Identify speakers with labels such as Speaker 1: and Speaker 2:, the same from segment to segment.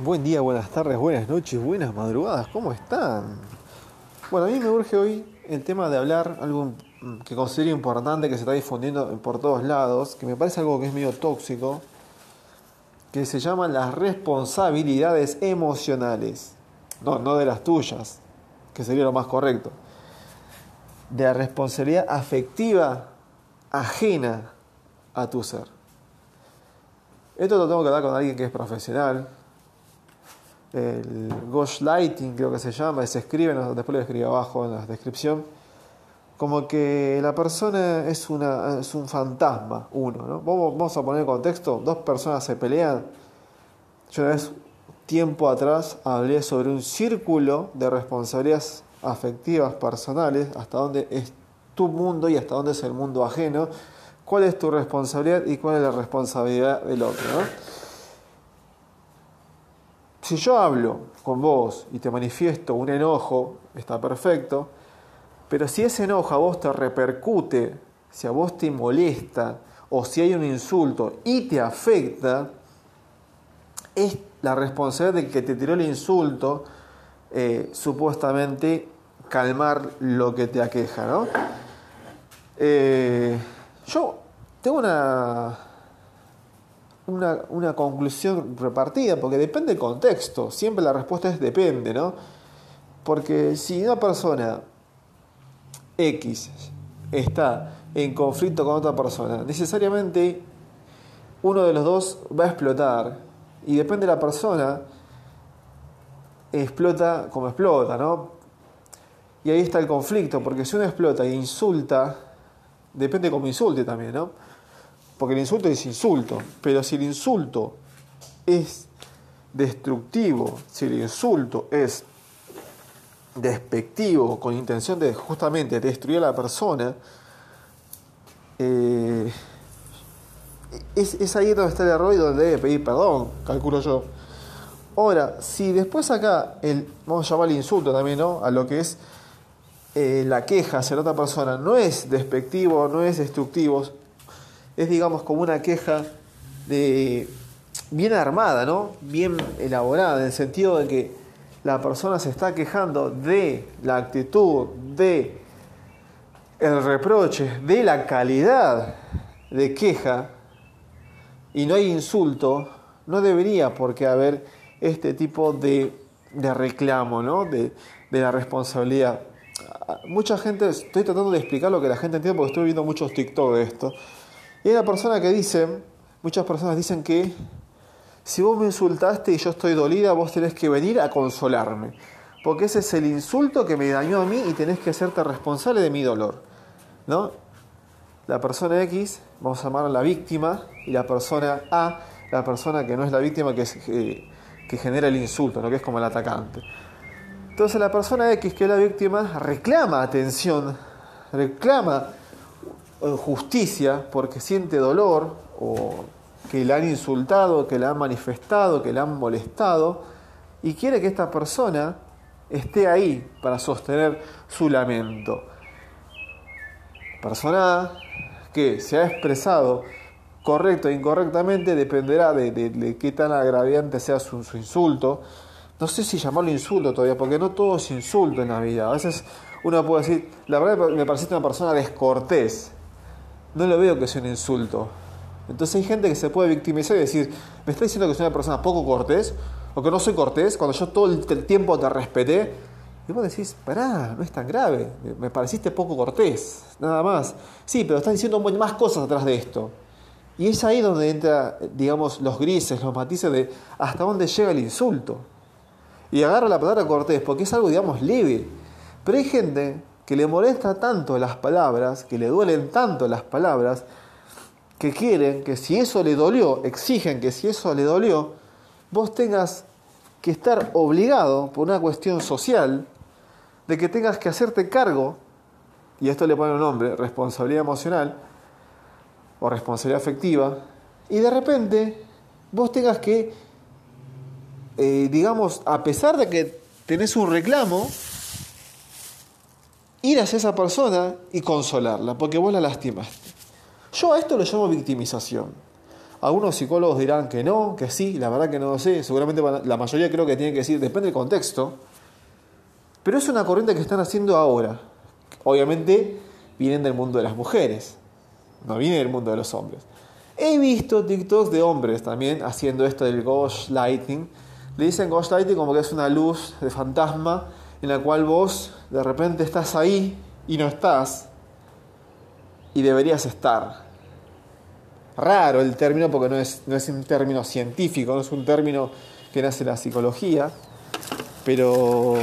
Speaker 1: Buen día, buenas tardes, buenas noches, buenas madrugadas, ¿cómo están? Bueno, a mí me urge hoy el tema de hablar algo que considero importante, que se está difundiendo por todos lados, que me parece algo que es medio tóxico, que se llama las responsabilidades emocionales. No, no de las tuyas, que sería lo más correcto. De la responsabilidad afectiva ajena a tu ser. Esto lo tengo que hablar con alguien que es profesional, el Lighting creo que se llama, se escribe, después lo escribo abajo en la descripción, como que la persona es, una, es un fantasma, uno, ¿no? Vamos a poner en contexto, dos personas se pelean. Yo una vez, tiempo atrás, hablé sobre un círculo de responsabilidades afectivas personales, hasta dónde es tu mundo y hasta dónde es el mundo ajeno, cuál es tu responsabilidad y cuál es la responsabilidad del otro, ¿no? Si yo hablo con vos y te manifiesto un enojo, está perfecto, pero si ese enojo a vos te repercute, si a vos te molesta o si hay un insulto y te afecta, es la responsabilidad del que te tiró el insulto eh, supuestamente calmar lo que te aqueja, ¿no? Eh, yo tengo una, una, conclusión repartida, porque depende del contexto. Siempre la respuesta es depende, ¿no? Porque si una persona X está en conflicto con otra persona, necesariamente uno de los dos va a explotar. Y depende de la persona, explota como explota, ¿no? Y ahí está el conflicto, porque si uno explota e insulta, depende cómo insulte también, ¿no? Porque el insulto es insulto, pero si el insulto es destructivo, si el insulto es despectivo, con intención de justamente destruir a la persona, eh, es, ahí donde está el error y donde debe pedir perdón, calculo yo. Ahora, si después acá, el, vamos a llamar el insulto también, ¿no? A lo que es eh, la queja hacia la otra persona, no es despectivo, no es destructivo, es digamos como una queja de bien armada, ¿no? Bien elaborada, en el sentido de que la persona se está quejando de la actitud, de el reproche, de la calidad de queja y no hay insulto, no debería por qué haber este tipo de, reclamo, ¿no? De, de, la responsabilidad. Mucha gente, estoy tratando de explicar lo que la gente entiende porque estoy viendo muchos TikTok de esto. Y hay una persona que dice, muchas personas dicen que si vos me insultaste y yo estoy dolida, vos tenés que venir a consolarme. Porque ese es el insulto que me dañó a mí y tenés que hacerte responsable de mi dolor. ¿No? La persona X, vamos a llamarla la víctima, y la persona A, la persona que no es la víctima, que, es, eh, que genera el insulto, ¿no? que es como el atacante. Entonces la persona X, que es la víctima, reclama atención, reclama justicia porque siente dolor o que le han insultado, que le han manifestado, que le han molestado y quiere que esta persona esté ahí para sostener su lamento. Persona que se ha expresado correcto e incorrectamente dependerá de, qué tan agraviante sea su, su, insulto. No sé si llamarlo insulto todavía, porque no todo es insulto en la vida. A veces uno puede decir, la verdad me parece una persona descortés no lo veo que sea un insulto. Entonces hay gente que se puede victimizar y decir, me está diciendo que soy una persona poco cortés, o que no soy cortés, cuando yo todo el tiempo te respeté. Y vos decís, pará, no es tan grave, me pareciste poco cortés, nada más. Sí, pero estás diciendo más cosas atrás de esto. Y es ahí donde entra, digamos, los grises, los matices de hasta dónde llega el insulto. Y agarra la palabra cortés, porque es algo, digamos, leve. Pero hay gente que le molesta tanto las palabras, que le duelen tanto las palabras, que quieren que si eso le dolió, exigen que si eso le dolió, vos tengas que estar obligado por una cuestión social de que tengas que hacerte cargo, y esto le pone un nombre, responsabilidad emocional o responsabilidad afectiva, y de repente vos tengas que, eh, digamos, a pesar de que tenés un reclamo, ir hacia esa persona y consolarla, porque vos la lastimaste. Yo a esto lo llamo victimización. Algunos psicólogos dirán que no, que sí, la verdad que no lo sé. Seguramente la mayoría creo que tiene que decir, depende del contexto. Pero es una corriente que están haciendo ahora. Obviamente vienen del mundo de las mujeres, no viene del mundo de los hombres. He visto TikToks de hombres también haciendo esto del ghost lighting. Le dicen ghost lighting como que es una luz de fantasma en la cual vos de repente estás ahí y no estás y deberías estar raro el término porque no es, no es un término científico, no es un término que nace la psicología, pero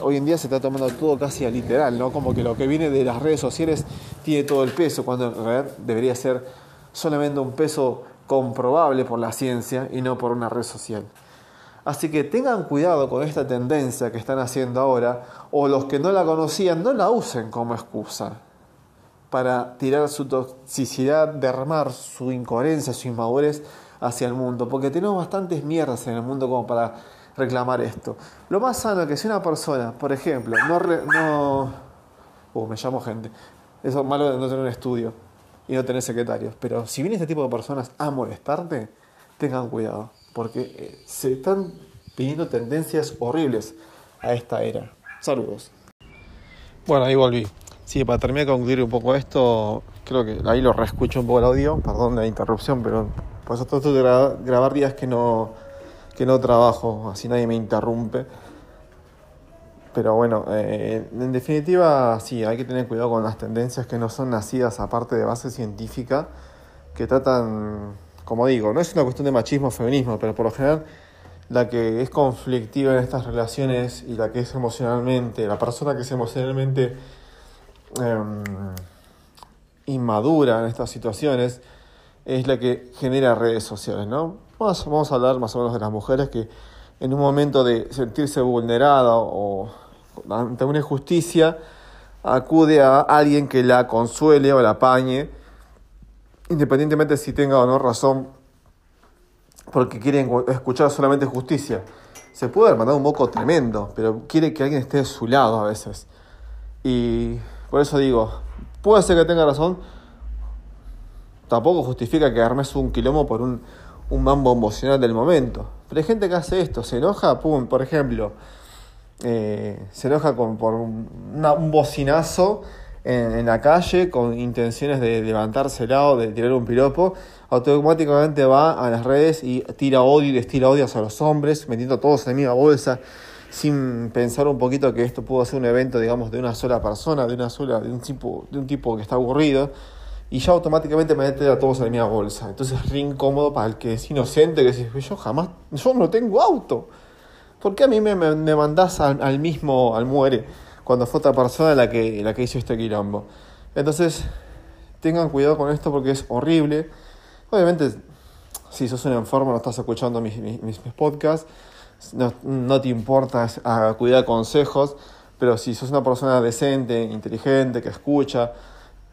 Speaker 1: hoy en día se está tomando todo casi a literal, ¿no? Como que lo que viene de las redes sociales tiene todo el peso, cuando en realidad debería ser solamente un peso comprobable por la ciencia y no por una red social. Así que tengan cuidado con esta tendencia que están haciendo ahora, o los que no la conocían, no la usen como excusa para tirar su toxicidad, derramar su incoherencia, su inmadurez hacia el mundo, porque tenemos bastantes mierdas en el mundo como para reclamar esto. Lo más sano es que si una persona, por ejemplo, no... no uh, me llamo gente. Eso es malo de no tener un estudio y no tener secretarios. Pero si viene este tipo de personas a molestarte, tengan cuidado, porque eh, se están pidiendo tendencias horribles a esta era. Saludos. Bueno, ahí volví. Sí, para terminar de concluir un poco esto, creo que ahí lo reescucho un poco el audio, perdón la interrupción, pero por eso trato de grabar, días que no, que no trabajo, así nadie me interrumpe. Pero bueno, eh, en definitiva, sí, hay que tener cuidado con las tendencias que no son nacidas aparte de base científica, que tratan, como digo, no es una cuestión de machismo o feminismo, pero por lo general la que es conflictiva en estas relaciones y la que es emocionalmente, la persona que es emocionalmente Em, inmadura en estas situaciones es la que genera redes sociales, ¿no? Vamos, vamos a hablar más o menos de las mujeres que en un momento de sentirse vulnerada o ante una injusticia acude a alguien que la consuele o la apañe, independientemente si tenga o no razón, porque quieren escuchar solamente justicia. Se puede haber mandado un moco tremendo, pero quiere que alguien esté de su lado a veces. Y por eso digo, puede ser que tenga razón, tampoco justifica que armes un quilombo por un, un mambo emocional del momento. Pero hay gente que hace esto, se enoja, pum, por ejemplo, eh, se enoja con, por un, un bocinazo en, la calle con intenciones de levantarse lado, de tirar un piropo, automáticamente va a las redes y tira odio y destila odio a los hombres, metiendo a todos en la misma bolsa sin pensar un poquito que esto pudo ser un evento, digamos, de una sola persona, de una sola, de un tipo, de un tipo que está aburrido, y ya automáticamente me mete a todos en la misma bolsa. Entonces es re incómodo para el que es inocente, que dice, yo jamás, yo no tengo auto. ¿Por qué a mí me, me, mandás al, mismo, al muere, cuando fue otra persona la que, la que hizo este quilombo? Entonces, tengan cuidado con esto porque es horrible. Obviamente, si sos un enfermo, no estás escuchando mis, mis, mis podcasts no, te importa acudir a consejos, pero si sos una persona decente, inteligente, que escucha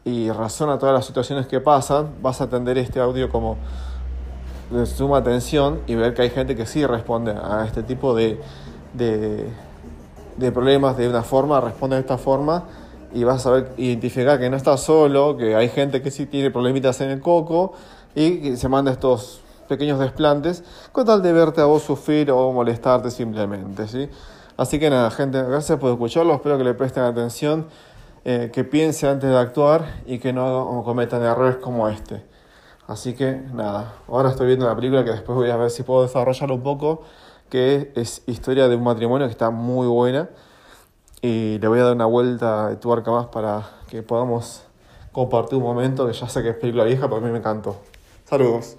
Speaker 1: y razona todas las situaciones que pasan, vas a atender este audio como de suma atención y ver que hay gente que sí responde a este tipo de, de, de problemas de una forma, responde de esta forma y vas a identificar que no estás solo, que hay gente que sí tiene problemitas en el coco y que se manda estos pequeños desplantes con tal de verte a vos sufrir o molestarte simplemente. ¿sí? Así que nada, gente, gracias por escucharlo, espero que le presten atención, eh, que piensen antes de actuar y que no cometan errores como este. Así que nada, ahora estoy viendo una película que después voy a ver si puedo desarrollarlo un poco, que es historia de un matrimonio que está muy buena y le voy a dar una vuelta de tuerca más para que podamos compartir un momento que ya sé que es película vieja, pero a mí me encantó. Saludos.